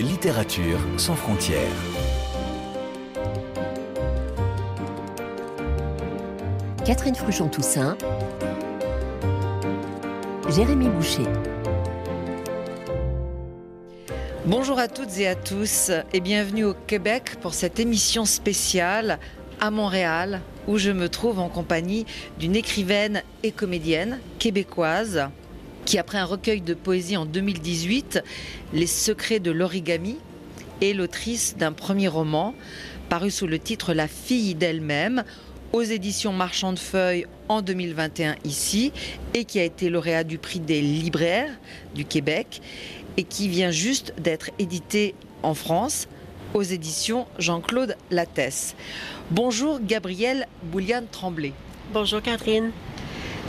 Littérature sans frontières. Catherine Fruchon-Toussaint, Jérémy Boucher. Bonjour à toutes et à tous et bienvenue au Québec pour cette émission spéciale à Montréal où je me trouve en compagnie d'une écrivaine et comédienne québécoise qui, après un recueil de poésie en 2018, Les secrets de l'origami, est l'autrice d'un premier roman paru sous le titre La fille d'elle-même aux éditions Marchand de Feuilles en 2021 ici et qui a été lauréat du prix des libraires du Québec et qui vient juste d'être édité en France aux éditions Jean-Claude Lattès. Bonjour Gabrielle Bouliane Tremblay. Bonjour Catherine.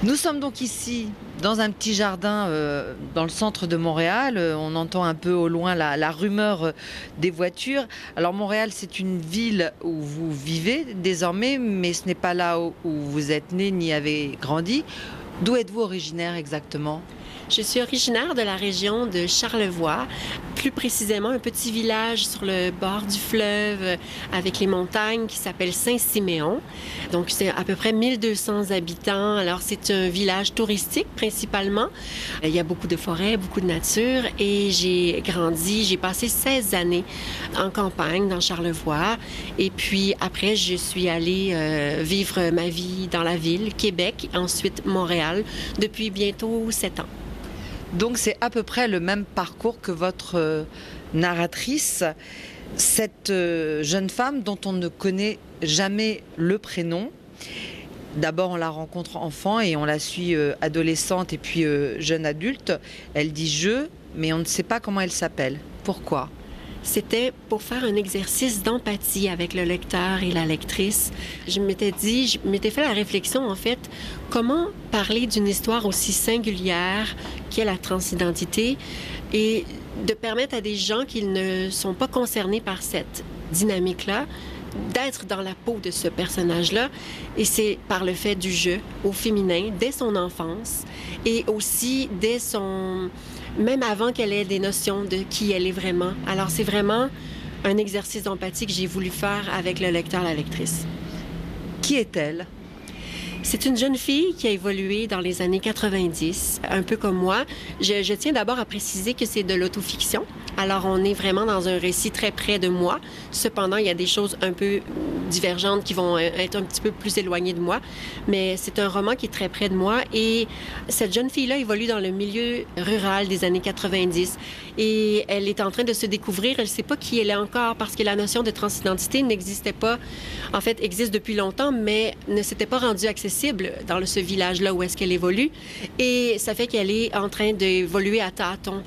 Nous sommes donc ici dans un petit jardin euh, dans le centre de Montréal. Euh, on entend un peu au loin la, rumeur euh, des voitures. Alors Montréal, c'est une ville où vous vivez désormais, mais ce n'est pas là où vous êtes né ni avez grandi. D'où êtes-vous originaire exactement? Je suis originaire de la région de Charlevoix, plus précisément un petit village sur le bord du fleuve avec les montagnes qui s'appelle Saint-Siméon. Donc c'est à peu près 1200 habitants. Alors c'est un village touristique principalement. Il y a beaucoup de forêts, beaucoup de nature et j'ai grandi, j'ai passé 16 années en campagne dans Charlevoix et puis après je suis allée euh, vivre ma vie dans la ville, Québec, ensuite Montréal depuis bientôt 7 ans. Donc c'est à peu près le même parcours que votre euh, narratrice, cette euh, jeune femme dont on ne connaît jamais le prénom. D'abord, on la rencontre enfant et on la suit euh, adolescente et puis jeune adulte. Elle dit je, mais on ne sait pas comment elle s'appelle. Pourquoi? C'était pour faire un exercice d'empathie avec le lecteur et la lectrice. Je m'étais dit, je m'étais fait la réflexion en fait, comment parler d'une histoire aussi singulière qu'est la transidentité et de permettre à des gens qui ne sont pas concernés par cette dynamique-là d'être dans la peau de ce personnage-là. Et c'est par le fait du jeu au féminin dès son enfance et aussi dès son même avant qu'elle ait des notions de qui elle est vraiment. Alors c'est vraiment un exercice d'empathie que j'ai voulu faire avec le lecteur, la lectrice. Qui est-elle? C'est une jeune fille qui a évolué dans les années 90, un peu comme moi. Je, tiens d'abord à préciser que c'est de l'autofiction. Alors, on est vraiment dans un récit très près de moi. Cependant, il y a des choses un peu divergentes qui vont être un petit peu plus éloignées de moi. Mais c'est un roman qui est très près de moi. Et cette jeune fille-là évolue dans le milieu rural des années 90. Et elle est en train de se découvrir. Elle ne sait pas qui elle est encore parce que la notion de transidentité n'existait pas. En fait, existe depuis longtemps, mais ne s'était pas rendue accessible dans ce village-là où est-ce qu'elle évolue. Et ça fait qu'elle est en train d'évoluer à tâtons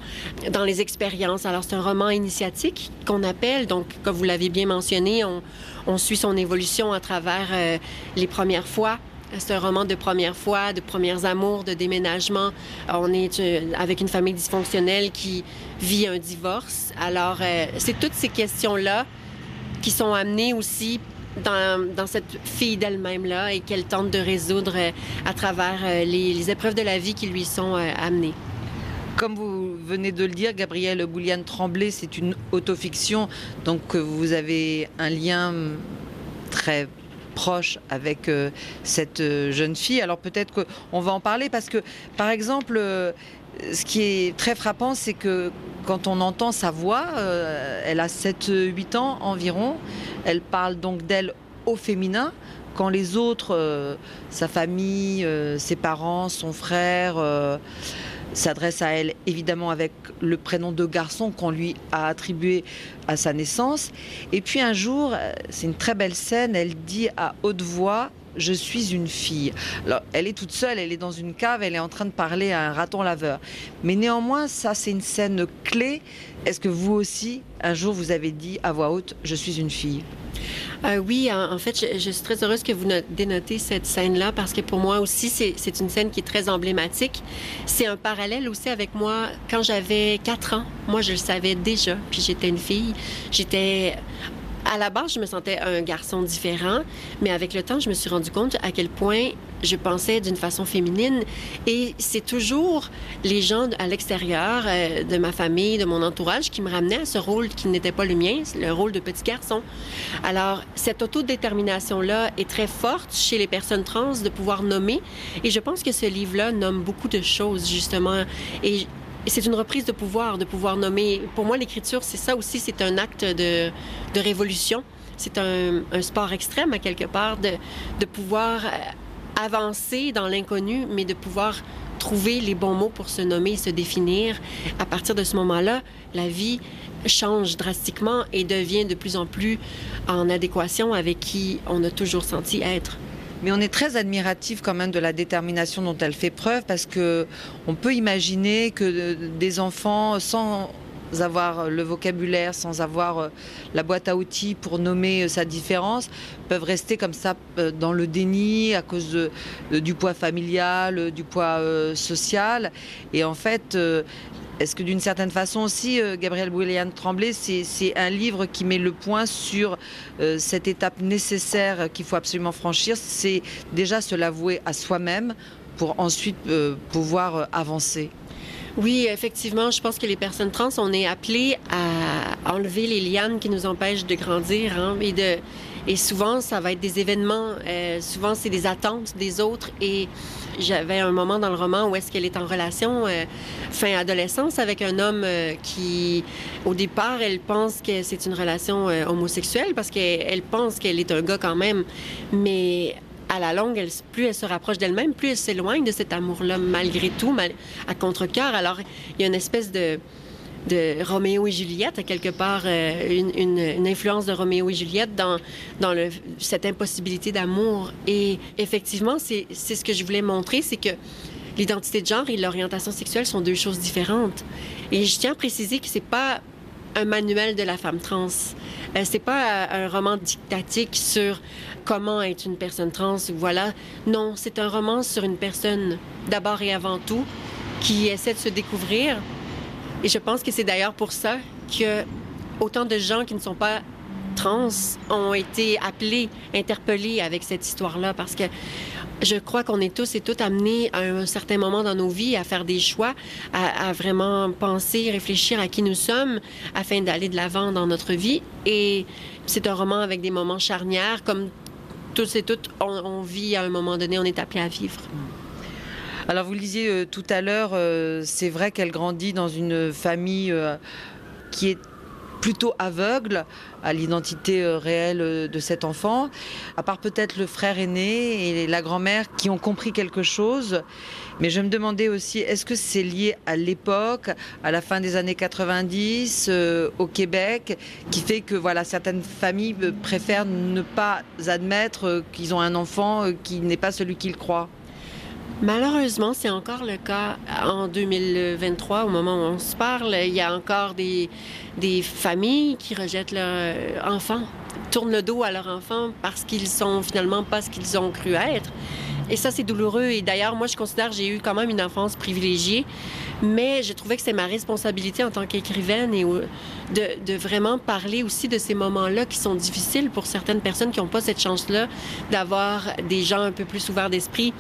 dans les expériences. C'est un roman initiatique qu'on appelle. Donc, comme vous l'avez bien mentionné, on, suit son évolution à travers euh, les premières fois. C'est un roman de première fois, de premières amours, de déménagement. On est euh, avec une famille dysfonctionnelle qui vit un divorce. Alors, euh, c'est toutes ces questions-là qui sont amenées aussi dans, cette fille d'elle-même-là et qu'elle tente de résoudre euh, à travers euh, les, épreuves de la vie qui lui sont euh, amenées. Comme vous venez de le dire, Gabrielle Bouliane Tremblay, c'est une autofiction, donc vous avez un lien très proche avec cette jeune fille. Alors peut-être qu'on va en parler parce que, par exemple, ce qui est très frappant, c'est que quand on entend sa voix, euh, elle a 7-8 ans environ, elle parle donc d'elle au féminin, quand les autres, euh, sa famille, euh, ses parents, son frère, s'adressent à elle évidemment avec le prénom de garçon qu'on lui a attribué à sa naissance. Et puis un jour, c'est une très belle scène, elle dit à haute voix je suis une fille. Alors, elle est toute seule, elle est dans une cave, elle est en train de parler à un raton laveur. Mais néanmoins, ça, c'est une scène clé. Est-ce que vous aussi, un jour, vous avez dit à voix haute, je suis une fille euh, oui, en, fait, je, suis très heureuse que vous dénotez cette scène-là parce que pour moi aussi, c'est une scène qui est très emblématique. C'est un parallèle aussi avec moi quand j'avais 4 ans. Moi, je le savais déjà, puis j'étais une fille. J'étais à la base, je me sentais un garçon différent, mais avec le temps, je me suis rendu compte à quel point je pensais d'une façon féminine. Et c'est toujours les gens à l'extérieur euh, de ma famille, de mon entourage, qui me ramenaient à ce rôle qui n'était pas le mien, le rôle de petit garçon. Alors, cette autodétermination-là est très forte chez les personnes trans de pouvoir nommer. Et je pense que ce livre-là nomme beaucoup de choses, justement. Et c'est une reprise de pouvoir, de pouvoir nommer. Pour moi, l'écriture, c'est ça aussi, c'est un acte de, révolution. C'est un, sport extrême, à quelque part, de, de pouvoir euh, avancer dans l'inconnu, mais de pouvoir trouver les bons mots pour se nommer, se définir. À partir de ce moment-là, la vie change drastiquement et devient de plus en plus en adéquation avec qui on a toujours senti être. Mais on est très admiratif quand même de la détermination dont elle fait preuve parce que on peut imaginer que des enfants sans avoir le vocabulaire, sans avoir euh, la boîte à outils pour nommer euh, sa différence, peuvent rester comme ça euh, dans le déni à cause du poids familial, du poids social. Et en fait, est-ce que d'une certaine façon aussi, euh, Gabriel Bouliane Tremblay, c'est un livre qui met le point sur euh, cette étape nécessaire qu'il faut absolument franchir, c'est déjà se l'avouer à soi-même pour ensuite euh, pouvoir avancer? Oui, effectivement, je pense que les personnes trans, on est appelées à enlever les lianes qui nous empêchent de grandir hein, et de et souvent, ça va être des événements, euh, souvent c'est des attentes des autres. Et j'avais un moment dans le roman où est-ce qu'elle est en relation euh, fin adolescence avec un homme euh, qui, au départ, elle pense que c'est une relation euh, homosexuelle parce qu'elle pense qu'elle est un gars quand même. Mais à la longue, plus elle se rapproche d'elle-même, plus elle s'éloigne de cet amour-là, malgré tout, à contre-cœur. Alors, il y a une espèce de Roméo et Juliette, à quelque part, euh, une, influence de Roméo et Juliette dans, cette impossibilité d'amour. Et effectivement, c'est ce que je voulais montrer, c'est que l'identité de genre et l'orientation sexuelle sont deux choses différentes. Et je tiens à préciser que c'est pas un manuel de la femme trans. Euh, c'est pas euh, un roman dictatique sur comment être une personne trans? Voilà. Non, c'est un roman sur une personne, d'abord et avant tout, qui essaie de se découvrir, et je pense que c'est d'ailleurs pour ça que autant de gens qui ne sont pas trans ont été appelés, interpellés avec cette histoire-là, parce que je crois qu'on est tous et toutes amenés à un certain moment dans nos vies à faire des choix, à, à vraiment penser, réfléchir à qui nous sommes afin d'aller de l'avant dans notre vie. Et c'est un roman avec des moments charnières, comme et toutes on, on vit à un moment donné, on est appelé à vivre. Alors vous le disiez euh, tout à l'heure, euh, c'est vrai qu'elle grandit dans une famille euh, qui est plutôt aveugle à l'identité réelle de cet enfant, à part peut-être le frère aîné et la grand-mère qui ont compris quelque chose. Mais je me demandais aussi, est-ce que c'est lié à l'époque, à la fin des années 90, euh, au Québec, qui fait que voilà, certaines familles préfèrent ne pas admettre qu'ils ont un enfant qui n'est pas celui qu'ils croient? Malheureusement, c'est encore le cas en 2023, au moment où on se parle. Il y a encore des, des familles qui rejettent leurs enfants, tournent le dos à leurs enfants parce qu'ils sont finalement pas ce qu'ils ont cru être. Et ça, c'est douloureux. Et d'ailleurs, moi, je considère que j'ai eu quand même une enfance privilégiée, mais je trouvais que c'est ma responsabilité en tant qu'écrivaine de, vraiment parler aussi de ces moments-là qui sont difficiles pour certaines personnes qui n'ont pas cette chance-là d'avoir des gens un peu plus ouverts d'esprit.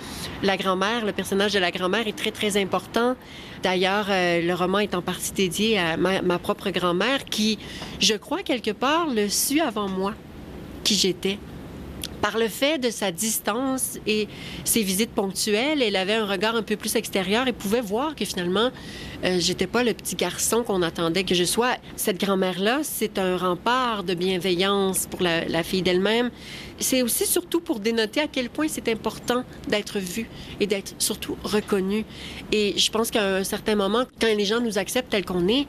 La grand-mère, le personnage de la grand-mère est très, très important. D'ailleurs, euh, le roman est en partie dédié à ma, ma propre grand-mère qui, je crois, quelque part, le suit avant moi, qui j'étais par le fait de sa distance et ses visites ponctuelles, elle avait un regard un peu plus extérieur et pouvait voir que finalement, euh, j'étais pas le petit garçon qu'on attendait que je sois. Cette grand-mère-là, c'est un rempart de bienveillance pour la, fille d'elle-même. C'est aussi surtout pour dénoter à quel point c'est important d'être vu et d'être surtout reconnu. Et je pense qu'à un certain moment, quand les gens nous acceptent tel qu'on est,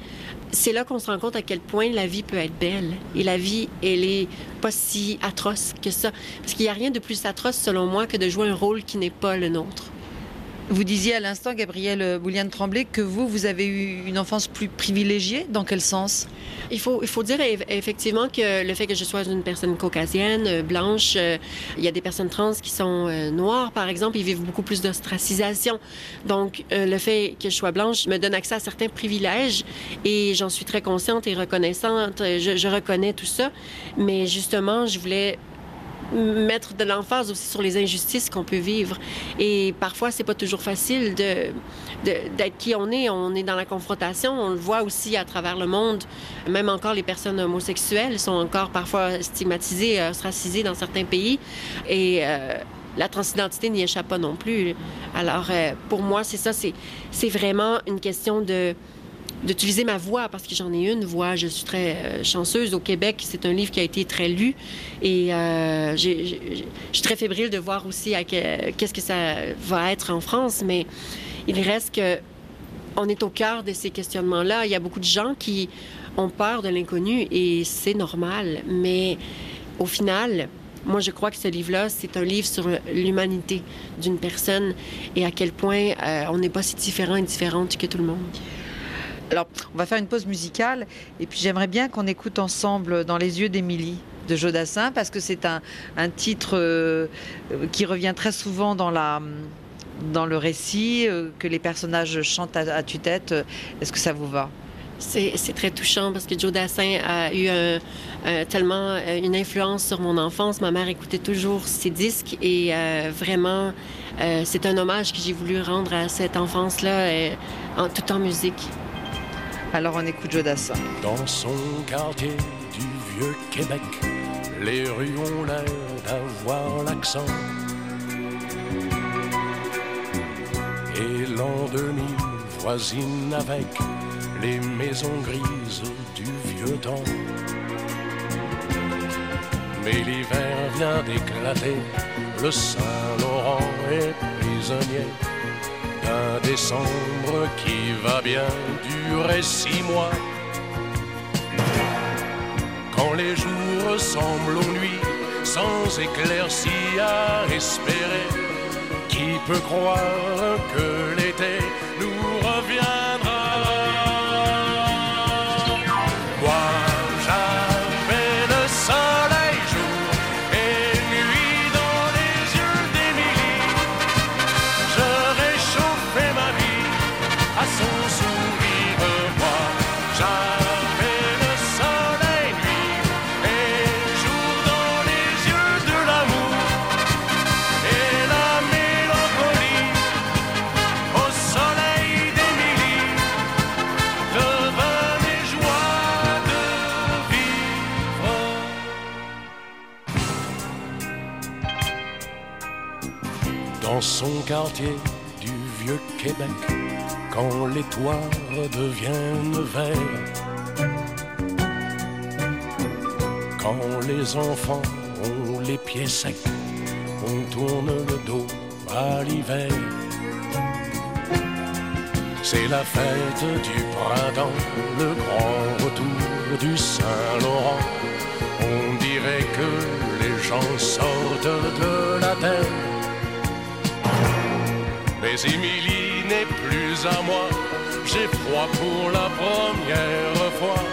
c'est là qu'on se rend compte à quel point la vie peut être belle. Et la vie, elle est pas si atroce que ça. Parce qu'il n'y a rien de plus atroce, selon moi, que de jouer un rôle qui n'est pas le nôtre. Vous disiez à l'instant, Gabrielle Bouliane-Tremblay, que vous, vous avez eu une enfance plus privilégiée. Dans quel sens? Il faut, il faut dire effectivement que le fait que je sois une personne caucasienne, euh, blanche, euh, il y a des personnes trans qui sont euh, noires, par exemple, ils vivent beaucoup plus d'ostracisation. Donc, le fait que je sois blanche me donne accès à certains privilèges et j'en suis très consciente et reconnaissante. Je, je reconnais tout ça. Mais justement, je voulais mettre de l'emphase aussi sur les injustices qu'on peut vivre. Et parfois, c'est pas toujours facile de, d'être qui on est. On est dans la confrontation. On le voit aussi à travers le monde. Même encore, les personnes homosexuelles sont encore parfois stigmatisées, ostracisées dans certains pays. Et euh, la transidentité n'y échappe pas non plus. Alors, euh, pour moi, c'est ça. C'est, c'est vraiment une question de d'utiliser ma voix parce que j'en ai une voix. Je suis très euh, chanceuse. Au Québec, c'est un livre qui a été très lu et euh, je suis très fébrile de voir aussi qu'est-ce que ça va être en France. Mais il reste que on est au cœur de ces questionnements-là. Il y a beaucoup de gens qui ont peur de l'inconnu et c'est normal. Mais au final, moi, je crois que ce livre-là, c'est un livre sur l'humanité d'une personne et à quel point euh, on n'est pas si différent et différente que tout le monde. Alors, on va faire une pause musicale et puis j'aimerais bien qu'on écoute ensemble Dans les yeux d'Émilie de Jodassin parce que c'est un, titre euh, qui revient très souvent dans la dans le récit, euh, que les personnages chantent à, tue-tête. Est-ce que ça vous va? C'est très touchant parce que Joe Dassin a eu tellement euh, une influence sur mon enfance. Ma mère écoutait toujours ses disques et vraiment, c'est un hommage que j'ai voulu rendre à cette enfance-là, en, tout en musique. Alors on écoute Jodassin. Dans son quartier du vieux Québec, les rues ont l'air d'avoir l'accent. Et l'an 2000 voisine avec les maisons grises du vieux temps. Mais l'hiver vient d'éclater, le Saint-Laurent est prisonnier décembre qui va bien durer six mois. Quand les jours ressemblent aux nuits, sans éclaircie à espérer, qui peut croire que son quartier du vieux Québec, quand les toits deviennent verts, quand les enfants ont les pieds secs, on tourne le dos à l'hiver. C'est la fête du printemps, le grand retour du Saint-Laurent. On dirait que les gens sortent de la terre mais Émilie n'est plus à moi. J'ai froid pour la première fois.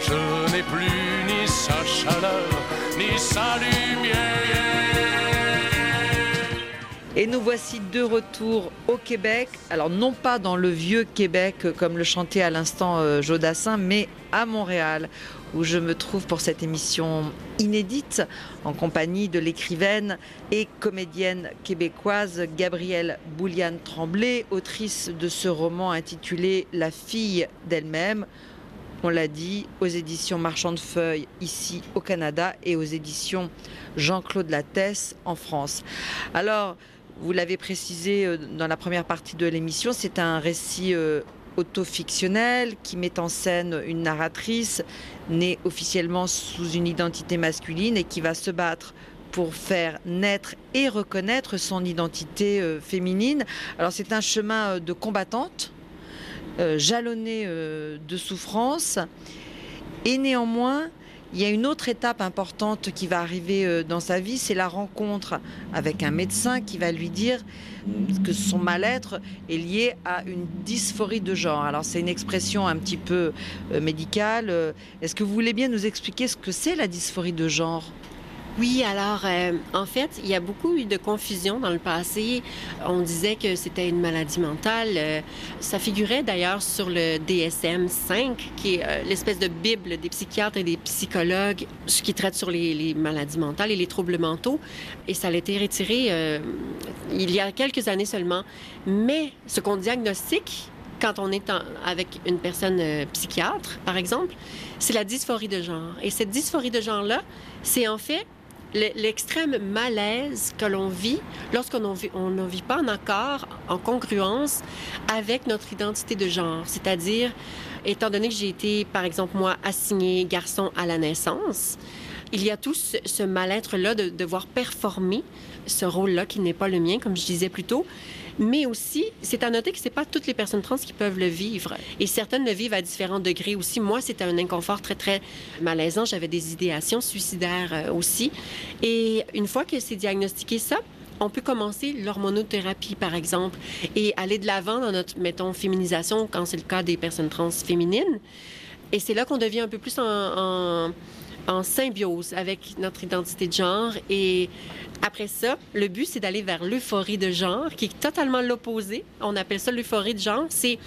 Je n'ai plus ni sa chaleur, ni sa lumière. Et nous voici de retour au Québec. Alors non pas dans le vieux Québec comme le chantait à l'instant euh, Jodassin, mais à Montréal où je me trouve pour cette émission inédite en compagnie de l'écrivaine et comédienne québécoise Gabrielle Bouliane-Tremblay, autrice de ce roman intitulé La fille d'elle-même. On l'a dit, aux éditions Marchand de Feuilles ici au Canada et aux éditions Jean-Claude Lattès en France. Alors, vous l'avez précisé euh, dans la première partie de l'émission, c'est un récit euh, autofictionnel qui met en scène une narratrice née officiellement sous une identité masculine et qui va se battre pour faire naître et reconnaître son identité euh, féminine. Alors c'est un chemin de combattante, jalonné de souffrance, et néanmoins Il y a une autre étape importante qui va arriver euh, dans sa vie, c'est la rencontre avec un médecin qui va lui dire que son mal-être est lié à une dysphorie de genre. Alors c'est une expression un petit peu euh, médicale. Est-ce que vous voulez bien nous expliquer ce que c'est la dysphorie de genre? Oui, alors euh, en fait, il y a beaucoup eu de confusion dans le passé. On disait que c'était une maladie mentale. Euh, ça figurait d'ailleurs sur le DSM-5, qui est euh, l'espèce de bible des psychiatres et des psychologues, ce qui traite sur les, maladies mentales et les troubles mentaux. Et ça a été retiré il y a quelques années seulement. Mais ce qu'on diagnostique quand on est avec une personne psychiatre, par exemple, c'est la dysphorie de genre. Et cette dysphorie de genre-là, c'est en fait l'extrême malaise que l'on vit lorsqu'on ne vit pas en accord, en congruence avec notre identité de genre. C'est-à-dire, étant donné que j'ai été, par exemple, moi, assignée garçon à la naissance, il y a tout ce, mal-être-là de devoir performer ce rôle-là qui n'est pas le mien, comme je disais plus tôt. Mais aussi, c'est à noter que ce n'est pas toutes les personnes trans qui peuvent le vivre. Et certaines le vivent à différents degrés aussi. Moi, c'était un inconfort très, très malaisant. J'avais des idéations suicidaires euh, aussi. Et une fois que c'est diagnostiqué ça, on peut commencer l'hormonothérapie, par exemple, et aller de l'avant dans notre, mettons, féminisation, quand c'est le cas des personnes trans féminines. Et c'est là qu'on devient un peu plus en symbiose avec notre identité de genre. Et après ça, le but, c'est d'aller vers l'euphorie de genre, qui est totalement l'opposé. On appelle ça l'euphorie de genre. C'est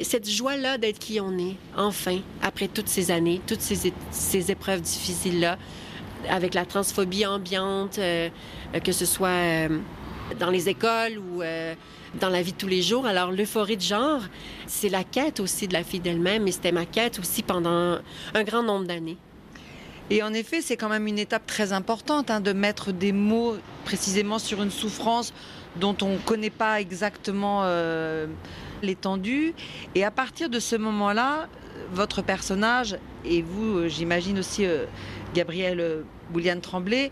cette joie-là d'être qui on est, enfin, après toutes ces années, toutes ces, ces épreuves difficiles-là, avec la transphobie ambiante, euh, que ce soit euh, dans les écoles ou... Euh, dans la vie de tous les jours. Alors, l'euphorie de genre, c'est la quête aussi de la fille d'elle-même, et c'était ma quête aussi pendant un grand nombre d'années. Et en effet, c'est quand même une étape très importante hein, de mettre des mots précisément sur une souffrance dont on ne connaît pas exactement euh, l'étendue. Et à partir de ce moment-là, votre personnage, et vous, euh, j'imagine aussi euh, Gabrielle Bouliane Tremblay,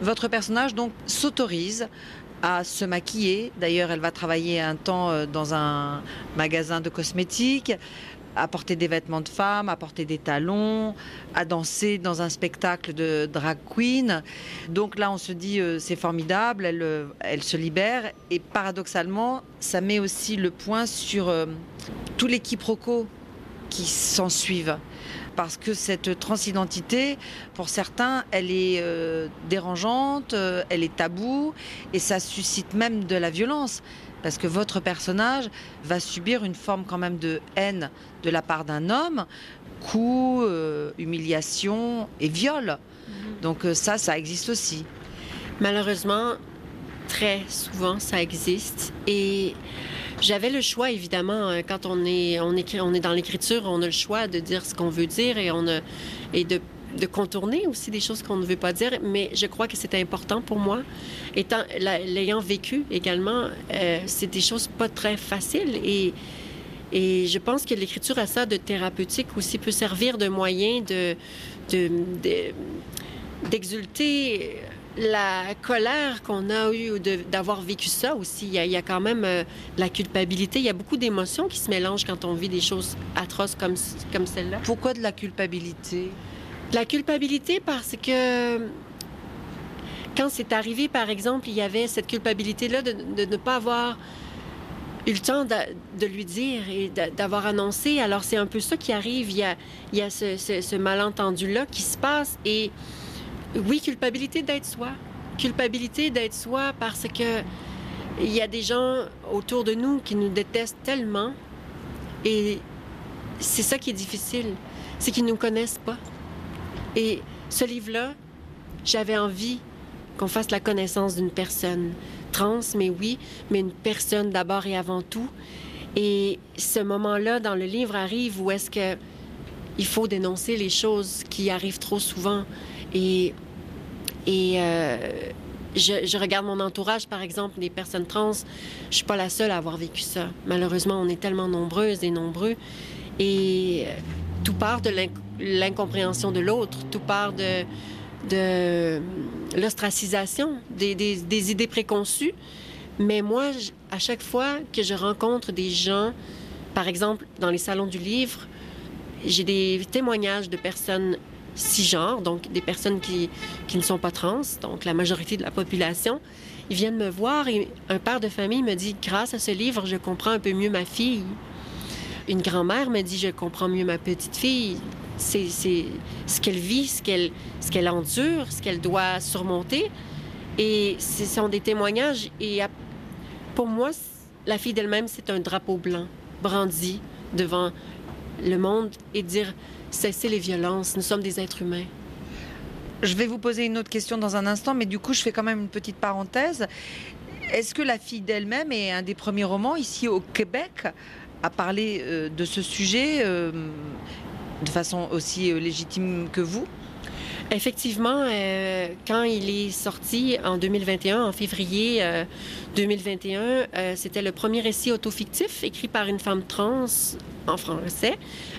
votre personnage donc s'autorise à se maquiller. D'ailleurs, elle va travailler un temps dans un magasin de cosmétiques à porter des vêtements de femme, à porter des talons, à danser dans un spectacle de drag queen. Donc là, on se dit, euh, c'est formidable, elle, euh, elle se libère. Et paradoxalement, ça met aussi le point sur euh, tous les quiproquos qui s'en suivent. Parce que cette transidentité, pour certains, elle est dérangeante, elle est taboue, et ça suscite même de la violence parce que votre personnage va subir une forme quand même de haine de la part d'un homme, coup, euh, humiliation et viol. Mhm. Donc euh, ça, ça existe aussi. Malheureusement, très souvent, ça existe. Et j'avais le choix, évidemment, euh, quand on est, on est, on est dans l'écriture, on a le choix de dire ce qu'on veut dire et, on a, et de de contourner aussi des choses qu'on ne veut pas dire, mais je crois que c'est important pour moi. Étant l'ayant vécu également, euh, c'est des choses pas très faciles et et je pense que l'écriture à ça de thérapeutique aussi peut servir de moyen de d'exulter la colère qu'on a eue d'avoir vécu ça aussi. Il y, a, quand même euh, la culpabilité. Il y a beaucoup d'émotions qui se mélangent quand on vit des choses atroces comme, comme celle-là. Pourquoi de la culpabilité? La culpabilité parce que quand c'est arrivé, par exemple, il y avait cette culpabilité-là de, ne pas avoir eu le temps de, lui dire et d'avoir annoncé. Alors, c'est un peu ça qui arrive. Il y a, il y a ce, malentendu-là qui se passe. Et oui, culpabilité d'être soi. Culpabilité d'être soi parce que il y a des gens autour de nous qui nous détestent tellement. Et c'est ça qui est difficile. C'est qu'ils ne nous connaissent pas. Et ce livre-là, j'avais envie qu'on fasse la connaissance d'une personne trans, mais oui, mais une personne d'abord et avant tout. Et ce moment-là dans le livre arrive où est-ce que il faut dénoncer les choses qui arrivent trop souvent. Et, euh, je, regarde mon entourage, par exemple, des personnes trans. Je suis pas la seule à avoir vécu ça. Malheureusement, on est tellement nombreuses et nombreux. Et tout part de l'incompréhension de l'autre, tout part de, de l'ostracisation, des, idées préconçues. Mais moi, à chaque fois que je rencontre des gens, par exemple dans les salons du livre, j'ai des témoignages de personnes cisgenres, donc des personnes qui, qui ne sont pas trans, donc la majorité de la population. Ils viennent me voir et un père de famille me dit, grâce à ce livre, je comprends un peu mieux ma fille. Une grand-mère me dit, je comprends mieux ma petite fille. C'est ce qu'elle vit, ce qu'elle qu'elle endure, ce qu'elle doit surmonter. Et ce sont des témoignages. Et pour moi, la fille d'elle-même, c'est un drapeau blanc brandi devant le monde et dire cessez les violences, nous sommes des êtres humains. Je vais vous poser une autre question dans un instant, mais du coup, je fais quand même une petite parenthèse. Est-ce que La fille d'elle-même est un des premiers romans ici au Québec à parler euh, de ce sujet euh, de façon aussi euh, légitime que vous? Effectivement, quand il est sorti en 2021, en février 2021, c'était le premier récit autofictif écrit par une femme trans en français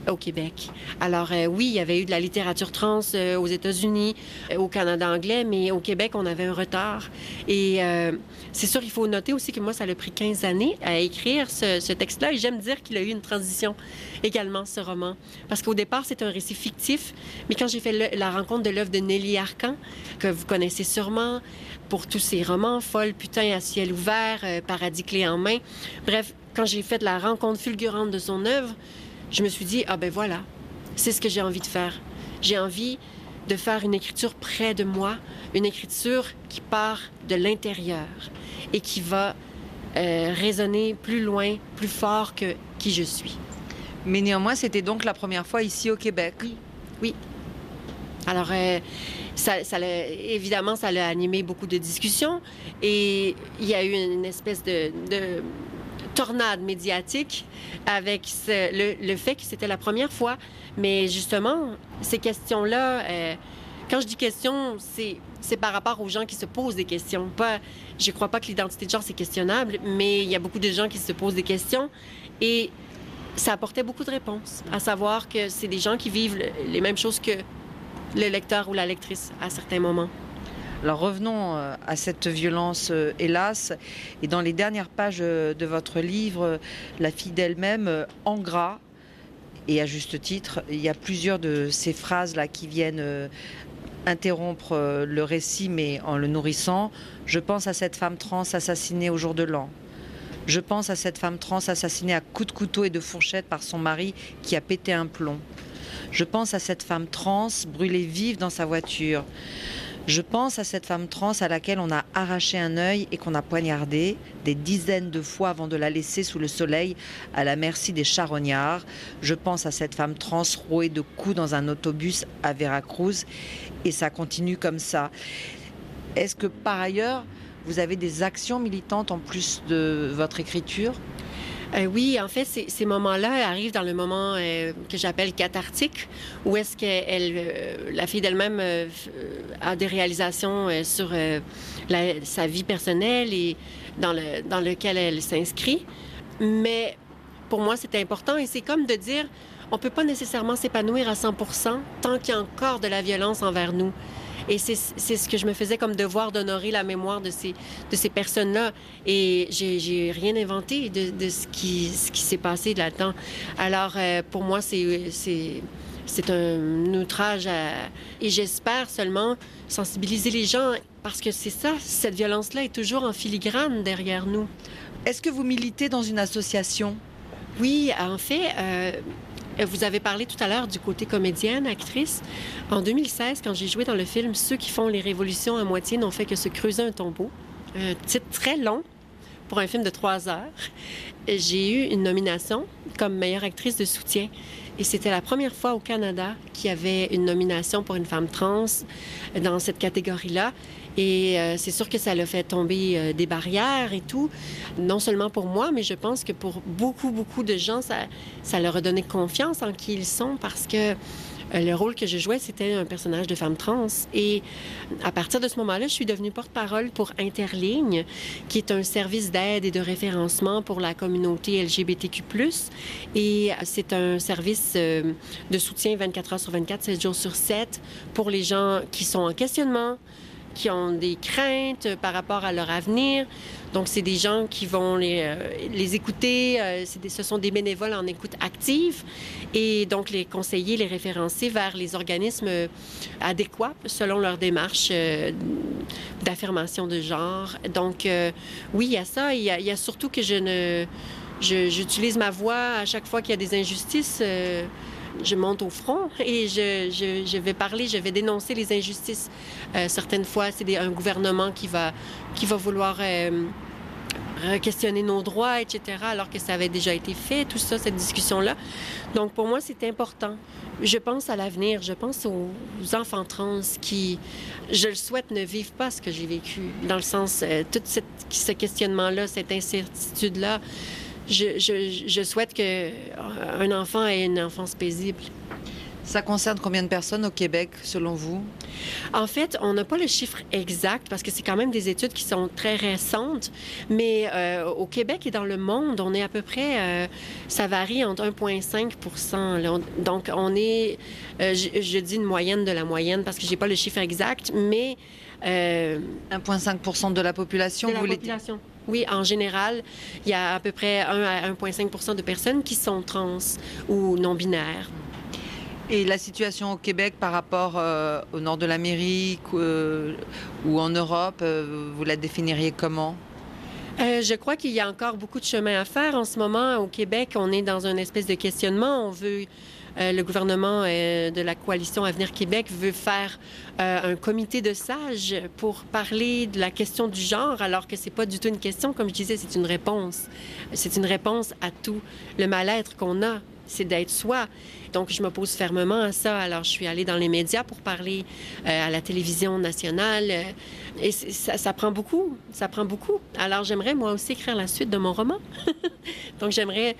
au Québec. Alors euh, oui, il y avait eu de la littérature trans euh, aux États-Unis, euh, au Canada anglais, mais au Québec, on avait un retard. Et c'est sûr, il faut noter aussi que moi, ça a pris 15 années à écrire ce, texte-là. Et j'aime dire qu'il a eu une transition également, ce roman. Parce qu'au départ, c'est un récit fictif, mais quand j'ai fait la rencontre de l'œuvre de Nelly Arcan, que vous connaissez sûrement, pour tous ses romans, Folle, Putain à ciel ouvert, Paradis clé en main. Bref, quand j'ai fait la rencontre fulgurante de son œuvre, je me suis dit, ah ben voilà, c'est ce que j'ai envie de faire. J'ai envie de faire une écriture près de moi, une écriture qui part de l'intérieur et qui va euh, résonner plus loin, plus fort que qui je suis. Mais néanmoins, c'était donc la première fois ici au Québec. Oui. Oui. Alors, euh, ça, évidemment, ça a animé beaucoup de discussions et il y a eu une espèce de tornade médiatique avec le, fait que c'était la première fois. Mais justement, ces questions-là, euh, quand je dis questions, c'est, par rapport aux gens qui se posent des questions. Pas, je ne crois pas que l'identité de genre, c'est questionnable, mais il y a beaucoup de gens qui se posent des questions. Et ça apportait beaucoup de réponses, à savoir que c'est des gens qui vivent les mêmes choses que le lecteur ou la lectrice à certains moments. Alors revenons euh, à cette violence, euh, hélas. Et dans les dernières pages euh, de votre livre, La fille d'elle-même, en gras, et à juste titre, il y a plusieurs de ces phrases-là qui viennent interrompre le récit, mais en le nourrissant. Je pense à cette femme trans assassinée au jour de l'an. Je pense à cette femme trans assassinée à coups de couteau et de fourchette par son mari qui a pété un plomb. Je pense à cette femme trans brûlée vive dans sa voiture. Je pense à cette femme trans à laquelle on a arraché un œil et qu'on a poignardé des dizaines de fois avant de la laisser sous le soleil à la merci des charognards. Je pense à cette femme trans rouée de coups dans un autobus à Veracruz et ça continue comme ça. Est-ce que par ailleurs, vous avez des actions militantes en plus de votre écriture? Euh, oui, en fait, ces, moments-là arrivent dans le moment euh, que j'appelle cathartique, où est-ce que euh, la fille d'elle-même a des réalisations sur sa vie personnelle et dans, le, dans lequel elle s'inscrit. Mais pour moi, c'est important et c'est comme de dire, on peut pas nécessairement s'épanouir à 100 tant qu'il y a encore de la violence envers nous. Et c'est ce que je me faisais comme devoir d'honorer la mémoire de ces, de ces personnes-là. Et j'ai rien inventé de, de, ce qui, ce qui s'est passé là-dedans. Alors, euh, pour moi, c'est c'est un outrage et j'espère seulement sensibiliser les gens parce que c'est ça, cette violence-là est toujours en filigrane derrière nous. Est-ce que vous militez dans une association? Oui, en fait, euh, vous avez parlé tout à l'heure du côté comédienne, actrice. En 2016, quand j'ai joué dans le film Ceux qui font les révolutions à moitié n'ont fait que se creuser un tombeau, un titre très long pour un film de trois heures, j'ai eu une nomination comme meilleure actrice de soutien. Et c'était la première fois au Canada qu'il y avait une nomination pour une femme trans dans cette catégorie-là. Et euh, c'est sûr que ça l'a fait tomber euh, des barrières et tout, non seulement pour moi, mais je pense que pour beaucoup, beaucoup de gens, ça, ça leur a donné confiance en qui ils sont parce que le rôle que je jouais, c'était un personnage de femme trans. Et à partir de ce moment-là, je suis devenue porte-parole pour Interligne, qui est un service d'aide et de référencement pour la communauté LGBTQ+. Et c'est un service de soutien 24 heures sur 24, 7 jours sur 7 pour les gens qui sont en questionnement, qui ont des craintes par rapport à leur avenir. Donc, c'est des gens qui vont les, euh, écouter. euh, ce sont des bénévoles en écoute active. Et donc, les conseiller, les référencer vers les organismes adéquats selon leur démarche euh, d'affirmation de genre. Donc, oui, il y a ça. Il y a, surtout que je- J'utilise ma voix à chaque fois qu'il y a des injustices. Je monte au front et je, vais parler, je vais dénoncer les injustices. Euh, certaines fois, c'est un gouvernement qui va, qui va vouloir euh, questionner nos droits, etc., alors que ça avait déjà été fait, tout ça, cette discussion-là. Donc, pour moi, c'est important. Je pense à l'avenir, je pense aux, enfants trans qui, je le souhaite, ne vivent pas ce que j'ai vécu, dans le sens, euh, tout ce questionnement-là, cette incertitude-là. Je, je- je souhaite qu'un enfant ait une enfance paisible. Ça concerne combien de personnes au Québec, selon vous? En fait, on n'a pas le chiffre exact parce que c'est quand même des études qui sont très récentes, mais euh, au Québec et dans le monde, on est à peu près, euh, ça varie entre 1,5 là. On- Donc, on est, euh, je, je dis une moyenne de la moyenne parce que j'ai pas le chiffre exact, mais euh, 1,5 de la population, de la vous population. Oui, en général, il y a à peu près 1 à 1,5% de personnes qui sont trans ou non-binaires. Et la situation au Québec par rapport euh, au nord de l'Amérique euh, ou en Europe, euh, vous la définiriez comment? Euh, je crois qu'il y a encore beaucoup de chemin à faire en ce moment. Au Québec, on est dans une espèce de questionnement. On veut, euh, le gouvernement euh, de la coalition Avenir Québec veut faire euh, un comité de sages pour parler de la question du genre, alors que c'est pas du tout une question. Comme je disais, c'est une réponse. C'est une réponse à tout le mal-être qu'on a. C'est d'être soi. Donc, je m'oppose fermement à ça. Alors, je suis allée dans les médias pour parler euh, à la télévision nationale. euh, et ça prend beaucoup. Ça prend beaucoup. Alors, j'aimerais moi aussi écrire la suite de mon roman. Donc, j'aimerais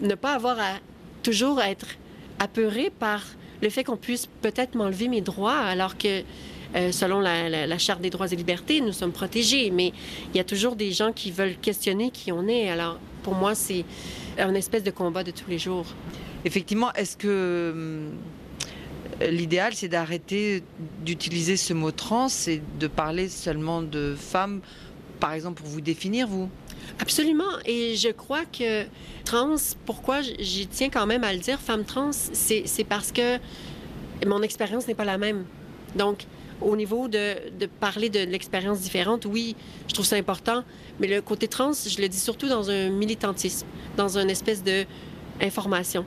ne pas avoir à toujours être apeurée par le fait qu'on puisse peut-être m'enlever mes droits, alors que euh, selon la, Charte des droits et libertés, nous sommes protégés. Mais il y a toujours des gens qui veulent questionner qui on est. Alors, pour moi, c'est un espèce de combat de tous les jours. Effectivement, est-ce que hum, l'idéal, c'est d'arrêter d'utiliser ce mot trans et de parler seulement de femmes, par exemple, pour vous définir, vous? Absolument. Et je crois que trans, pourquoi j'y tiens quand même à le dire, femme trans, c'est parce que mon expérience n'est pas la même. Donc, au niveau de, de parler de l'expérience différente, oui, je trouve ça important. Mais le côté trans, je le dis surtout dans un militantisme, dans une espèce de information.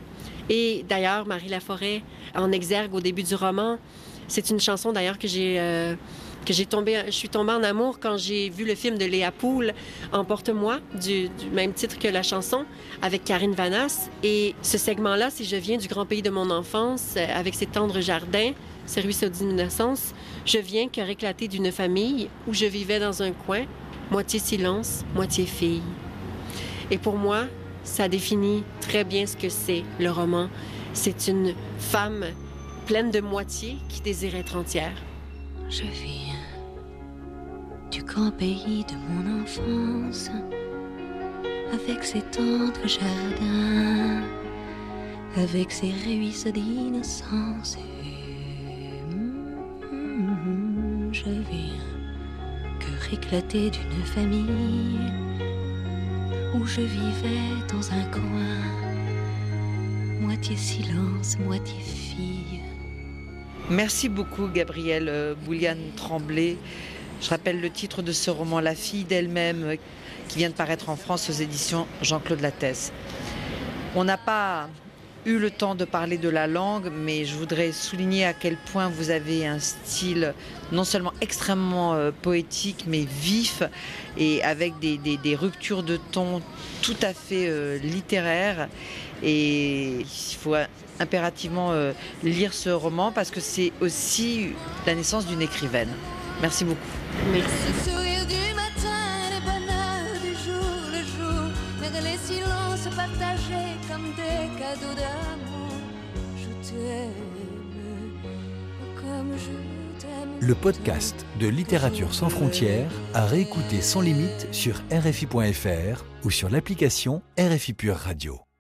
Et d'ailleurs, Marie Laforêt, en exergue au début du roman, c'est une chanson d'ailleurs que j'ai euh, que j'ai tombé, je suis tombée en amour quand j'ai vu le film de Léa Poul, Emporte-moi, du, même titre que la chanson, avec Karine Vanas. Et ce segment-là, c'est Je viens du grand pays de mon enfance, euh, avec ses tendres jardins, ses ruisseaux d'innocence. Je viens cœur éclaté d'une famille où je vivais dans un coin, moitié silence, moitié fille. Et pour moi, ça définit très bien ce que c'est le roman. C'est une femme pleine de moitié qui désire être entière. Du grand pays de mon enfance, avec ses tendres jardins, avec ses ruisseaux d'innocence. Je viens, cœur éclaté d'une famille, où je vivais dans un coin, moitié silence, moitié fille. Merci beaucoup, Gabrielle euh, Bouliane Tremblay. Je rappelle le titre de ce roman, La fille d'elle-même, qui vient de paraître en France aux éditions Jean-Claude Lattès. On n'a pas eu le temps de parler de la langue, mais je voudrais souligner à quel point vous avez un style non seulement extrêmement euh, poétique, mais vif et avec des ruptures de ton tout à fait euh, littéraires. Et il faut impérativement euh, lire ce roman parce que c'est aussi la naissance d'une écrivaine. Merci beaucoup. Merci. Le sourire du matin, le bonheur du jour le jour, mais les silences partagés comme des cadeaux d'amour. Je t'aime, comme je t'aime. Le podcast de Littérature sans frontières à réécouter sans limite sur RFI.fr ou sur l'application RFI Pure Radio.